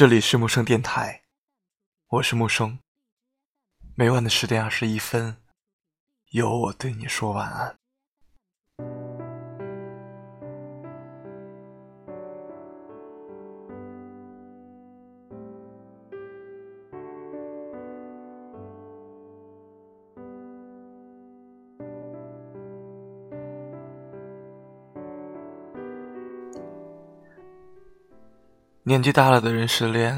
这里是木生电台，我是木生。每晚的十点二十一分，有我对你说晚安。年纪大了的人失恋，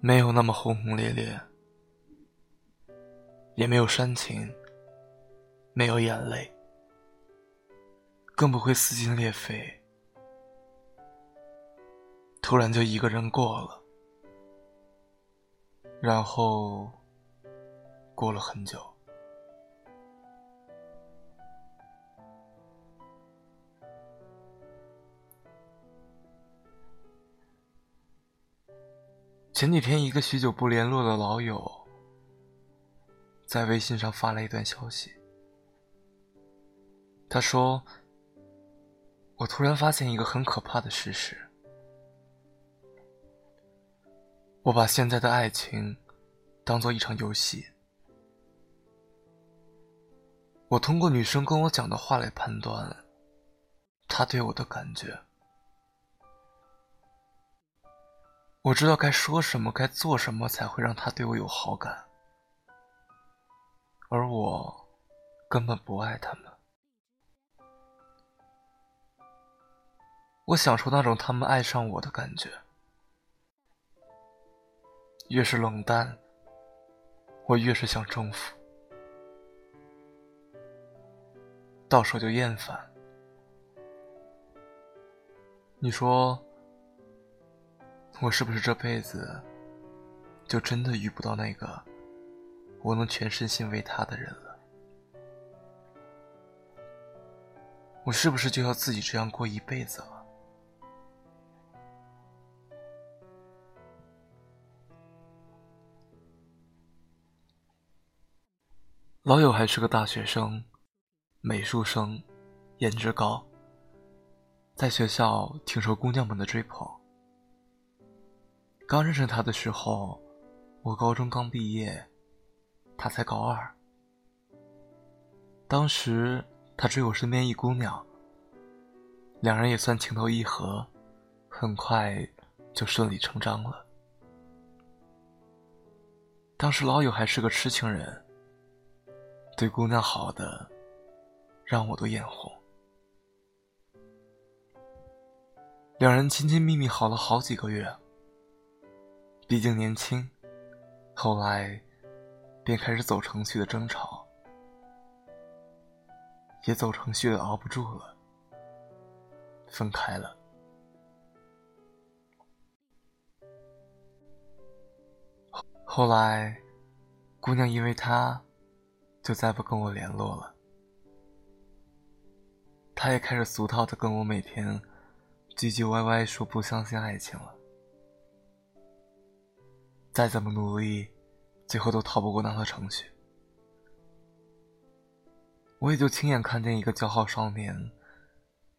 没有那么轰轰烈烈，也没有煽情，没有眼泪，更不会撕心裂肺，突然就一个人过了，然后过了很久。前几天，一个许久不联络的老友在微信上发了一段消息。他说：“我突然发现一个很可怕的事实，我把现在的爱情当做一场游戏，我通过女生跟我讲的话来判断她对我的感觉。”我知道该说什么，该做什么才会让他对我有好感，而我根本不爱他们。我享受那种他们爱上我的感觉，越是冷淡，我越是想征服，到手就厌烦。你说？我是不是这辈子就真的遇不到那个我能全身心为他的人了？我是不是就要自己这样过一辈子了？老友还是个大学生，美术生，颜值高，在学校挺受姑娘们的追捧。刚认识他的时候，我高中刚毕业，他才高二。当时他追我身边一姑娘，两人也算情投意合，很快就顺理成章了。当时老友还是个痴情人，对姑娘好的让我都眼红。两人亲亲密密好了好几个月。毕竟年轻，后来便开始走程序的争吵，也走程序的熬不住了，分开了。后来，姑娘因为他，就再不跟我联络了。他也开始俗套的跟我每天唧唧歪歪说不相信爱情了。再怎么努力，最后都逃不过那套程序。我也就亲眼看见一个骄傲少年，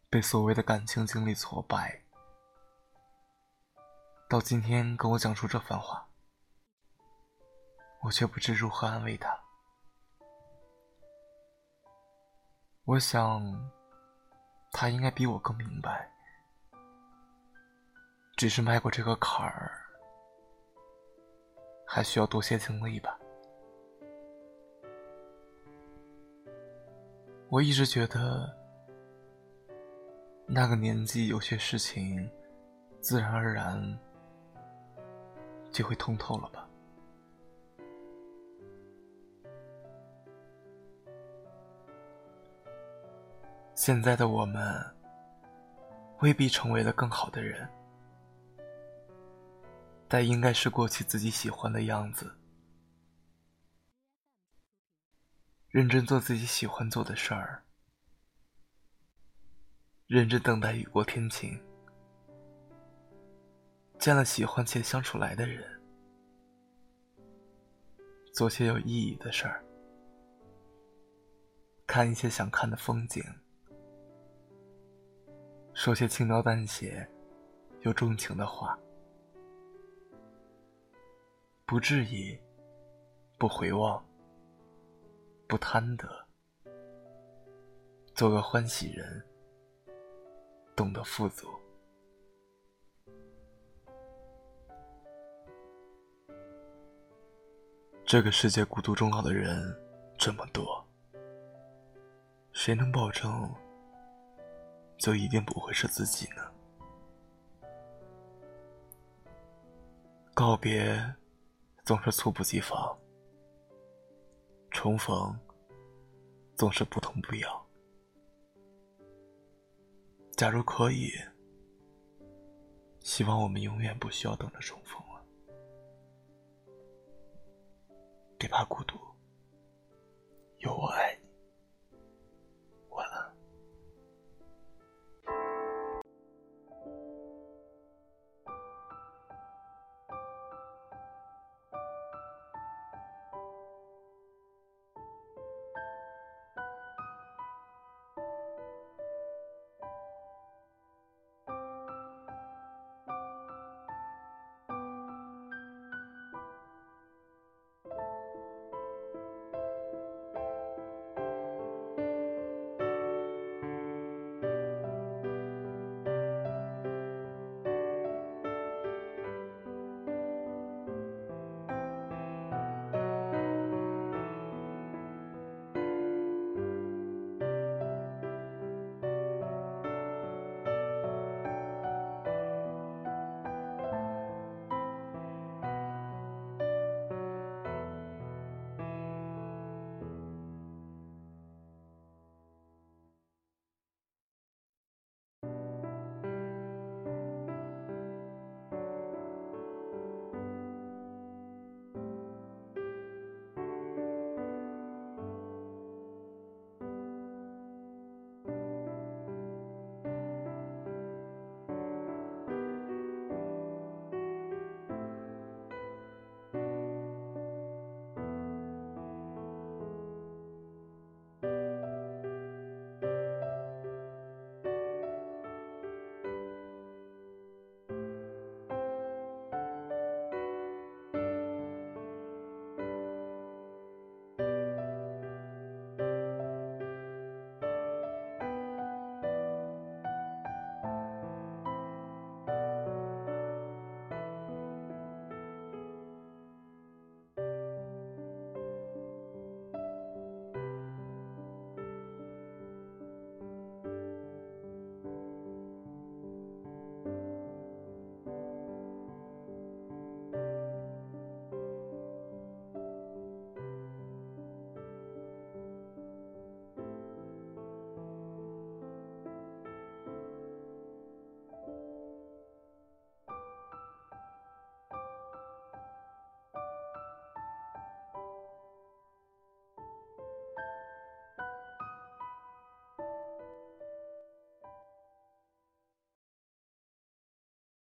被所谓的感情经历挫败，到今天跟我讲出这番话，我却不知如何安慰他。我想，他应该比我更明白，只是迈过这个坎儿。还需要多些经历吧。我一直觉得，那个年纪有些事情，自然而然就会通透了吧。现在的我们，未必成为了更好的人。但应该是过起自己喜欢的样子，认真做自己喜欢做的事儿，认真等待雨过天晴，见了喜欢且相处来的人，做些有意义的事儿，看一些想看的风景，说些轻描淡写又钟情的话。不质疑，不回望，不贪得，做个欢喜人，懂得富足。这个世界孤独终老的人这么多，谁能保证就一定不会是自己呢？告别总是猝不及防，重逢总是不痛不痒。假如可以，希望我们永远不需要等着重逢了。别怕孤独，有我爱。